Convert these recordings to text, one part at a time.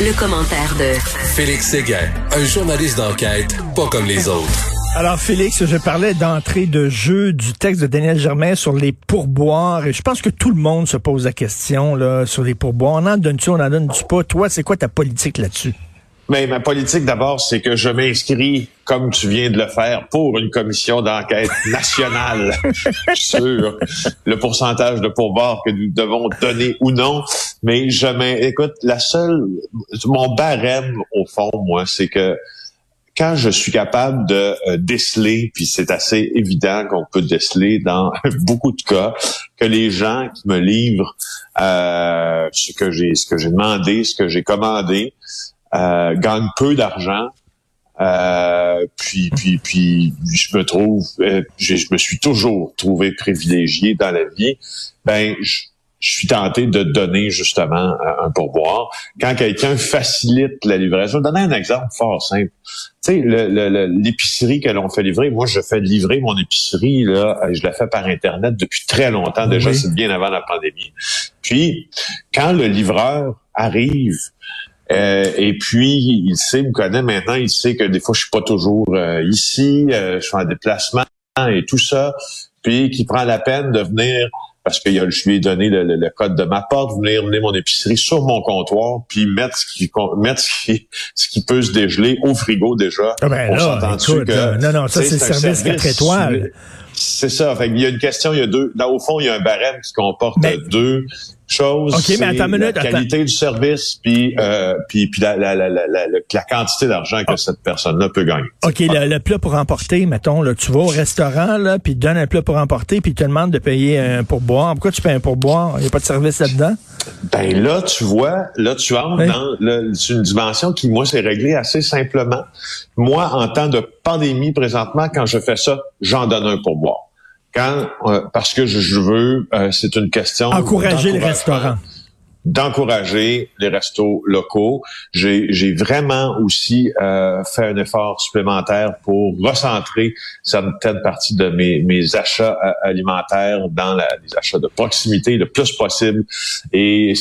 Le, commentaire de Félix Séguin, un journaliste d'enquête pas comme les autres. Alors, Félix, je parlais d'entrée de jeu du texte de Daniel Germain sur les pourboires. Et je pense que tout le monde se pose la question là, sur les pourboires. On en donne-tu, on en donne-tu pas? Toi, c'est quoi ta politique là-dessus? Mais ma politique d'abord, c'est que je m'inscris, comme tu viens de le faire, pour une commission d'enquête nationale sur le pourcentage de pourboires que nous devons donner ou non. Mais je écoute, la seule, mon barème au fond, moi, c'est que quand je suis capable de euh, déceler, puis c'est assez évident qu'on peut déceler dans beaucoup de cas, que les gens qui me livrent euh, ce que j'ai ce que j'ai demandé, ce que j'ai commandé, euh, gagnent peu d'argent. Euh, puis, puis, puis, je me trouve, je me suis toujours trouvé privilégié dans la vie. Ben, je, je suis tenté de donner justement un pourboire. Quand quelqu'un facilite la livraison, je vais donner un exemple fort simple. Tu sais, l'épicerie que l'on fait livrer, moi je fais livrer mon épicerie, là, je la fais par Internet depuis très longtemps, déjà c'est bien avant la pandémie. Puis, quand le livreur arrive, euh, et puis, il sait, me connaît maintenant, il sait que des fois, je suis pas toujours euh, ici, euh, je suis en déplacement et tout ça, puis qui prend la peine de venir parce que je lui ai donné le, code de ma porte, venir mener mon épicerie sur mon comptoir, puis mettre ce qui mettre ce qui, ce qui peut se dégeler au frigo déjà. Ah ben on s'entend que non non ça c'est le service 4 étoiles. C'est ça. Fait il y a une question, il y a deux. Là, au fond, il y a un barème qui comporte deux chose. OK, mais attends La qualité du service, puis, euh, puis, puis la, la, la, la, quantité d'argent que ah. cette personne-là peut gagner. OK, le, plat pour emporter, mettons, là, tu vas au restaurant, là, puis tu donnes un plat pour emporter, puis tu te demandes de payer un pourboire. Pourquoi tu payes un pourboire? Il n'y a pas de service là-dedans? Ben là, tu vois, là, tu entres dans une dimension qui, moi, s'est réglée assez simplement. Moi, en temps de pandémie, présentement, quand je fais ça, j'en donne un pourboire. Quand, euh, parce que je, veux, euh, c'est une question encourager les restaurants d'encourager les restos locaux. J'ai vraiment aussi euh, fait un effort supplémentaire pour recentrer certaines parties de mes, mes achats alimentaires dans la, les achats de proximité le plus possible. Et,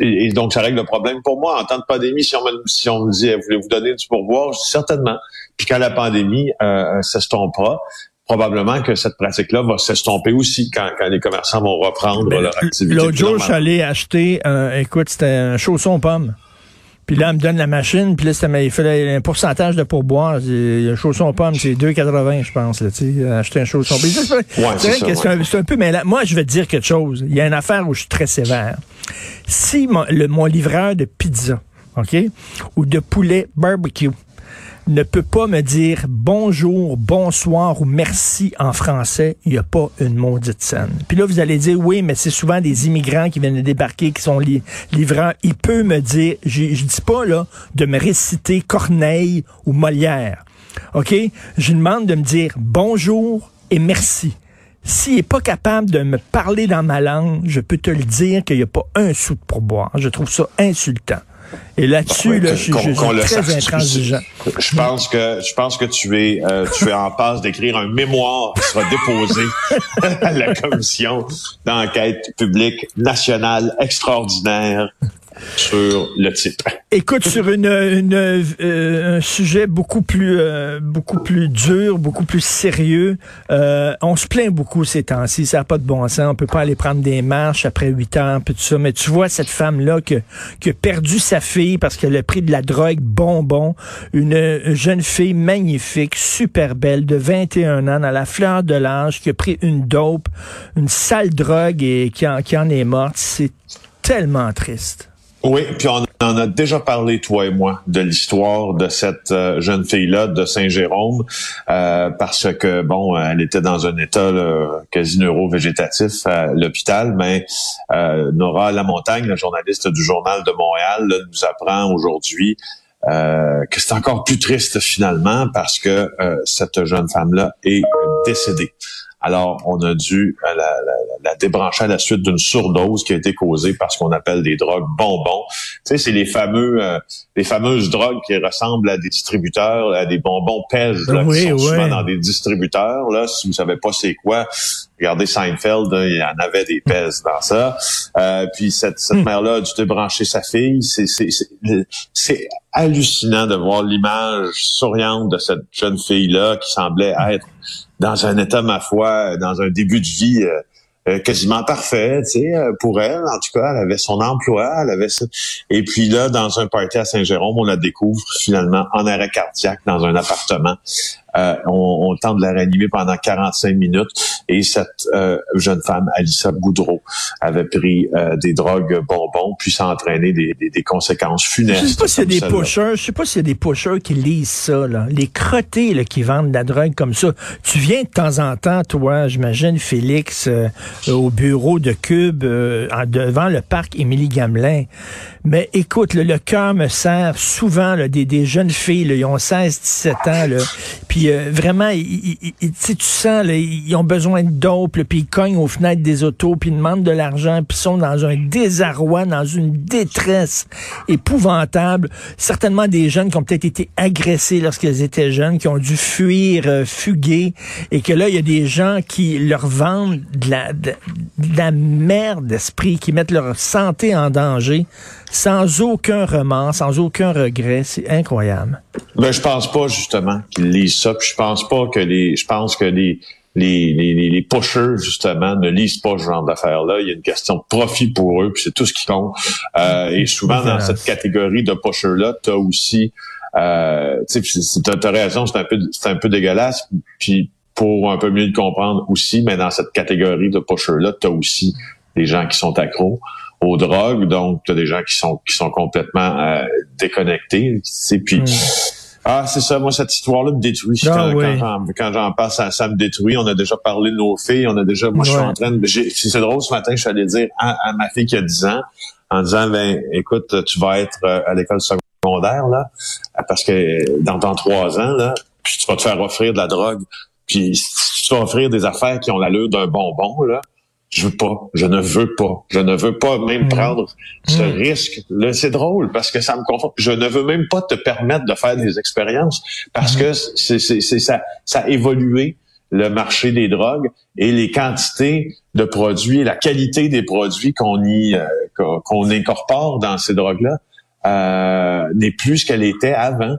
et, donc, ça règle le problème. Pour moi, en temps de pandémie, si on me, si on me dit, voulez-vous donner du pourboire? Certainement. Puis quand la pandémie euh, s'estompera, probablement que cette pratique-là va s'estomper aussi quand, quand, les commerçants vont reprendre ben, leur activité. L'autre jour, je suis allé acheter, écoute, c'était un chausson pomme. Puis là, elle me donne la machine, puis là, ça il fallait un pourcentage de pourboire. Un chausson pomme, c'est 2,80, je pense, là, tu sais, acheter un chausson. c'est un, peu, mais là, moi, je vais te dire quelque chose. Il y a une affaire où je suis très sévère. Si mon, le, mon livreur de pizza, OK, ou de poulet barbecue, ne peut pas me dire bonjour, bonsoir ou merci en français, il n'y a pas une maudite scène. Puis là, vous allez dire, oui, mais c'est souvent des immigrants qui viennent de débarquer, qui sont livrants. Il peut me dire, je, je dis pas là de me réciter Corneille ou Molière. OK? Je demande de me dire bonjour et merci. S'il n'est pas capable de me parler dans ma langue, je peux te le dire qu'il n'y a pas un sou de pourboire. Je trouve ça insultant. Et là-dessus, là, je, suis très intransigeant. Je pense que je pense que tu es euh, tu es en passe d'écrire un mémoire qui sera déposé à la commission d'enquête publique nationale extraordinaire sur le titre. Écoute, sur une, une euh, un sujet beaucoup plus euh, beaucoup plus dur, beaucoup plus sérieux, euh, on se plaint beaucoup ces temps-ci, ça n'a pas de bon sens, on peut pas aller prendre des marches après huit ans, puis tout ça, mais tu vois cette femme-là qui, qui a perdu sa fille parce qu'elle a pris de la drogue bonbon, une, jeune fille magnifique, super belle, de 21 ans, à la fleur de l'âge, qui a pris une dope, une sale drogue et qui en, qui en est morte, c'est tellement triste. Oui, puis on en a déjà parlé, toi et moi, de l'histoire de cette euh, jeune fille-là de Saint-Jérôme, euh, parce que, bon, elle était dans un état quasi neuro-végétatif à l'hôpital, mais euh, Nora Lamontagne, la journaliste du Journal de Montréal, nous apprend aujourd'hui que c'est encore plus triste finalement parce que cette jeune femme-là est décédée. Alors, on a dû euh, la, la, la débrancher à la suite d'une surdose qui a été causée par ce qu'on appelle des drogues bonbons. Tu sais, c'est les fameux, euh, les fameuses drogues qui ressemblent à des distributeurs, à des bonbons pèse, là, qui sont souvent dans des distributeurs. Là, si vous savez pas c'est quoi, regardez Seinfeld, hein, il y en avait des pèses dans ça. Euh, puis cette, cette hmm. mère-là a dû débrancher sa fille. C'est hallucinant de voir l'image souriante de cette jeune fille-là qui semblait être dans un état, ma foi, dans un début de vie euh, euh, quasiment parfait, tu sais, euh, pour elle. En tout cas, elle avait son emploi, elle avait ça. Et puis là, dans un party à Saint-Jérôme, on la découvre finalement en arrêt cardiaque dans un appartement. Euh, on, on, tente de la réanimer pendant 45 minutes et cette euh, jeune femme, Alissa Boudreau, avait pris euh, des drogues bonbons puis ça a entraîné des, des, des conséquences funestes. Je sais pas s'il y a des pushers, je sais pas s'il y a des pushers qui lisent ça, là. les crottés là, qui vendent de la drogue comme ça. Tu viens de temps en temps, toi, j'imagine, Félix, au bureau de Cube, devant le parc Émilie Gamelin. Mais écoute, le cœur me sert souvent là, des, des jeunes filles, là, ils ont 16, 17 ans, là, puis euh, vraiment, tu sens, ils ont besoin de dope, puis ils cognent aux fenêtres des autos, puis ils demandent de l'argent, puis sont dans un désarroi, dans une détresse épouvantable. Certainement des jeunes qui ont peut-être été agressés lorsqu'ils étaient jeunes, qui ont dû fuir, euh, fuguer, et que là, il y a des gens qui leur vendent de la, de la merde d'esprit, qui mettent leur santé en danger sans aucun remords, sans aucun regret. C'est incroyable. Ben, je pense pas, justement, qu'ils lisent ça. Puis je pense pas que les, je pense que les, les, les, les pushers, justement, ne lisent pas ce genre d'affaires-là. Il y a une question de profit pour eux, puis c'est tout ce qui compte. Euh, et souvent, dans cette catégorie de pushers-là, tu as aussi... Euh, tu as raison, c'est un peu c'est un peu dégueulasse. Puis pour un peu mieux le comprendre aussi, mais dans cette catégorie de pushers-là, tu as aussi des gens qui sont accros aux drogues, donc tu as des gens qui sont qui sont complètement euh, déconnectés. Et puis hmm. ah c'est ça, moi cette histoire-là me détruit ah quand, j'en parle, ça, me détruit. On a déjà parlé de nos filles, on a déjà, moi je suis en train de, c'est drôle ce matin, je suis allé dire à, ma fille qui a 10 ans en disant ben écoute, tu vas être euh, à l'école secondaire là, parce que dans ton trois ans là, puis tu vas te faire offrir de la drogue, puis tu vas offrir des affaires qui ont l'allure d'un bonbon là je veux pas, je ne veux pas, je ne veux pas même mm. prendre ce mm. risque. Là, c'est drôle parce que ça me conforte. Je ne veux même pas te permettre de faire des expériences parce mm. que c'est, c'est, ça, ça a évolué le marché des drogues et les quantités de produits, la qualité des produits qu'on y euh, qu'on incorpore dans ces drogues-là euh, n'est plus ce qu'elle était avant.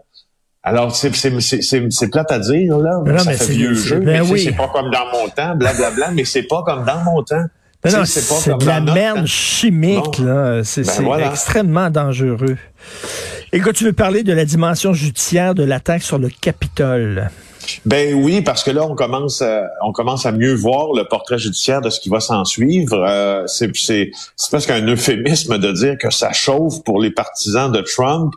Alors, c'est, c'est, c'est, c'est plate à dire, là. Mais non, ça mais fait vieux jeu. Ben mais c'est pas comme dans mon temps, blablabla, bla, bla, mais c'est pas comme dans mon temps. non, c'est, pas comme de la merde chimique, là. C'est, ben extrêmement dangereux. Écoute, tu veux parler de la dimension judiciaire de l'attaque sur le Capitole. Ben oui, parce que là, on commence, à, on commence à mieux voir le portrait judiciaire de ce qui va s'en suivre. Euh, c'est, c'est, c'est presque un euphémisme de dire que ça chauffe pour les partisans de Trump.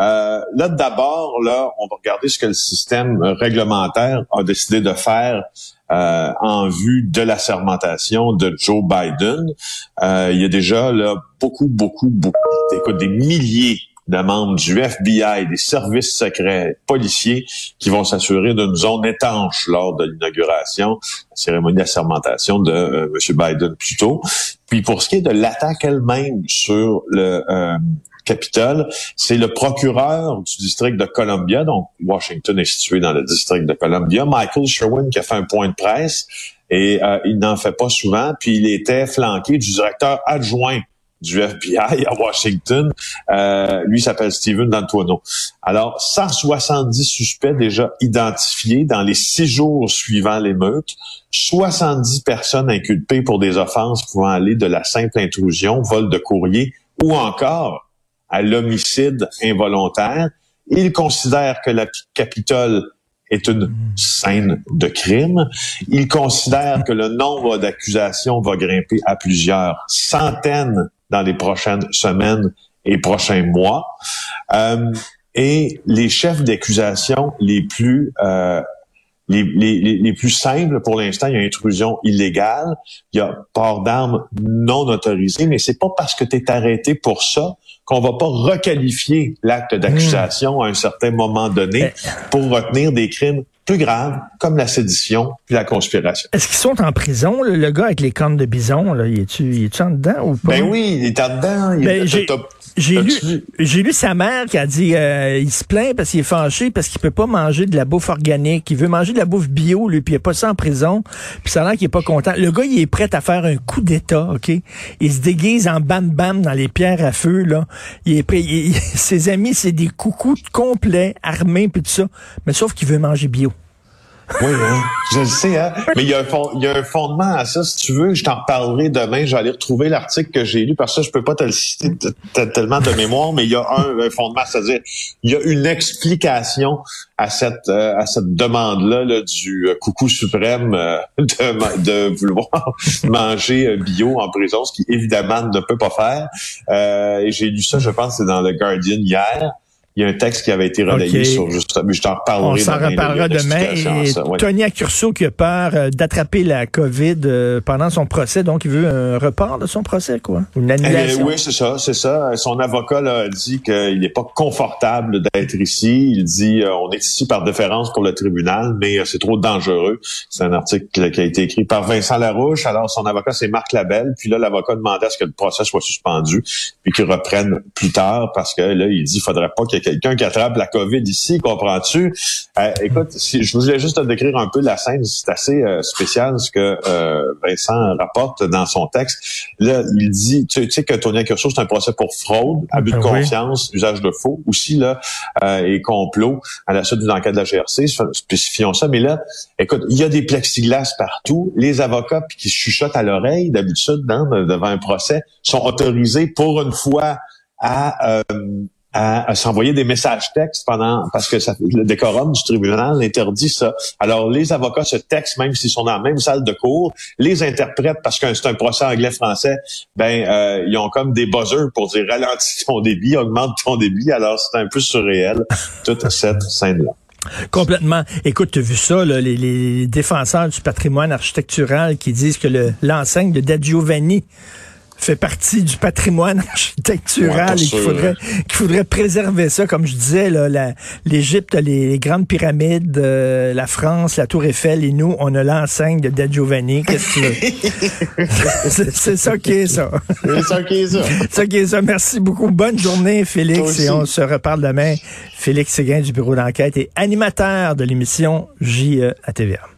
Euh, là, d'abord, là, on va regarder ce que le système réglementaire a décidé de faire euh, en vue de la sermentation de Joe Biden. Euh, il y a déjà là beaucoup, beaucoup, beaucoup, écoute, des milliers de membres du FBI, des services secrets policiers qui vont s'assurer d'une zone étanche lors de l'inauguration, la cérémonie d'assermentation de euh, M. Biden plus tôt. Puis pour ce qui est de l'attaque elle-même sur le euh, Capitole, c'est le procureur du district de Columbia, donc Washington est situé dans le district de Columbia, Michael Sherwin, qui a fait un point de presse et euh, il n'en fait pas souvent, puis il était flanqué du directeur adjoint du FBI à Washington. Euh, lui s'appelle Steven D'Antuono. Alors, 170 suspects déjà identifiés dans les six jours suivant l'émeute, 70 personnes inculpées pour des offenses pouvant aller de la simple intrusion, vol de courrier ou encore à l'homicide involontaire. Il considère que la Capitole est une scène de crime. Il considère que le nombre d'accusations va grimper à plusieurs centaines dans les prochaines semaines et prochains mois. Euh, et les chefs d'accusation les plus euh, les, les, les, plus simples pour l'instant, il y a intrusion illégale, il y a port d'armes non autorisé, mais c'est pas parce que tu es arrêté pour ça qu'on va pas requalifier l'acte d'accusation à un certain moment donné eh. pour retenir des crimes plus graves comme la sédition puis la conspiration. Est-ce qu'ils sont en prison, le, gars avec les cornes de bison, là, il est-tu est en dedans ou pas? Ben oui, il est en dedans. Ben, j'ai lu, j'ai lu sa mère qui a dit euh, il se plaint parce qu'il est fâché parce qu'il peut pas manger de la bouffe organique. Il veut manger de la bouffe bio, lui, puis il a pas ça en prison. Puis ça a l'air qu'il est pas content. Le gars, il est prêt à faire un coup d'État, OK? Il se déguise en bam-bam dans les pierres à feu, là. Il est prêt. ses amis, c'est des coucous complets, armés, puis tout ça. Mais sauf qu'il veut manger bio. Oui, hein? je le sais, hein? mais il y, a un fond, il y a un fondement à ça. Si tu veux, je t'en reparlerai demain. Aller retrouver l'article que j'ai lu parce que je peux pas te le citer tellement de mémoire, mais il y a un, fondement, c'est-à-dire il y a une explication à cette euh, à cette demande-là là, du euh, coucou suprême euh, de, de vouloir manger bio en prison, ce qui évidemment ne peut pas faire. et j'ai lu ça, je pense, c'est dans le Guardian hier il y a un texte qui avait été relayé sur juste mais je t'en reparlerai On s'en reparlera demain. Et Tony Accurso qui a peur euh, d'attraper la COVID euh, pendant son procès, donc il veut un report de son procès, quoi. Une eh, annulation. oui, c'est ça, c'est ça. Son avocat là, a dit qu'il n'est pas confortable d'être ici. Il dit euh, on est ici par déférence pour le tribunal, mais c'est trop dangereux. C'est un article qui a été écrit par Vincent Larouche. Alors son avocat c'est Marc Labelle. Puis là l'avocat demandait à ce que le procès soit suspendu puis qu'il reprenne plus tard parce que là il dit qu'il faudrait pas qu'il quelqu'un qui attrape la COVID ici, comprends-tu? Euh, écoute, si, je voulais juste te décrire un peu la scène. C'est assez euh, spécial ce que euh, Vincent rapporte dans son texte. Là, il dit, tu, sais que Tony Accurso, c'est un procès pour fraude, abus de ah confiance, usage de faux, aussi là, et complot à la suite d'une enquête de la GRC, spécifions ça. Mais là, écoute, il y a des plexiglas partout. Les avocats qui chuchotent à l'oreille, d'habitude, devant un procès, sont autorisés pour une fois à à, s'envoyer des messages textes pendant parce que ça, le décorum du tribunal interdit ça. Alors les avocats se textent même s'ils sont dans la même salle de cours, les interprètent parce que c'est un procès anglais-français, ben euh, ils ont comme des buzzers pour dire ralentis ton débit, augmente ton débit. Alors c'est un peu surréel toute cette scène là. Complètement. Écoute, tu as vu ça, là, les, les, défenseurs du patrimoine architectural qui disent que l'enseigne de Da Giovanni fait partie du patrimoine architectural et qu'il faudrait, qu'il faudrait préserver ça. Comme je disais, l'Égypte, les, grandes pyramides, euh, la France, la Tour Eiffel et nous, on a l'enseigne de Da Giovanni. Qu'est-ce que C'est ça qui est ça. C'est ça qui est ça. C'est ça qui est ça. Merci beaucoup. Bonne journée, Félix, et on se reparle demain. Félix Séguin du bureau d'enquête et animateur de l'émission J.E. à TVA.